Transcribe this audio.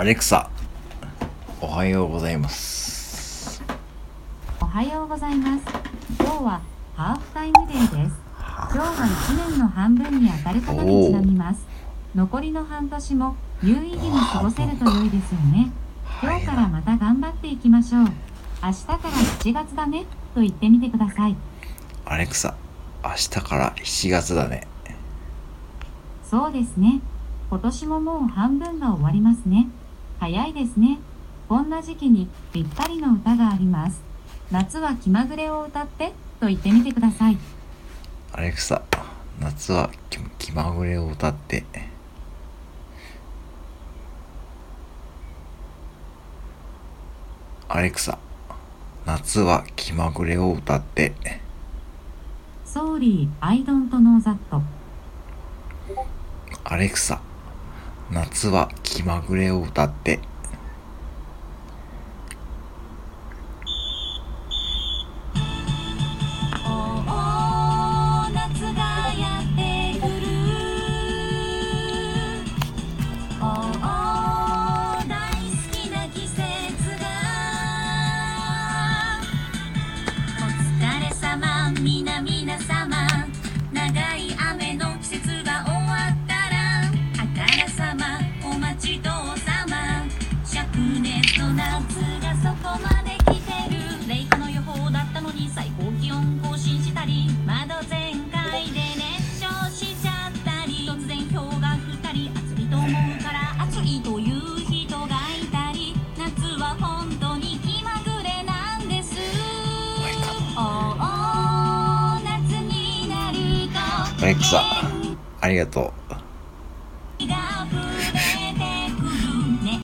アレクサ、おはようございます。おはようございます。今日はハーフタイムデーです。今日は1年の半分に当たることにちなみます。残りの半年も有意義に過ごせると良いですよね。今日からまた頑張っていきましょう。明日から7月だねと言ってみてください。アレクサ、明日から7月だね。そうですね。今年ももう半分が終わりますね。早いですね。こんな時期にぴったりの歌があります。夏は気まぐれを歌ってと言ってみてください。アレクサ、夏は気気まぐれを歌って。アレクサ、夏は気まぐれを歌って。Sorry, I don't know that. アレクサ、夏は気まぐれを歌って。アレクサ、ありがとう。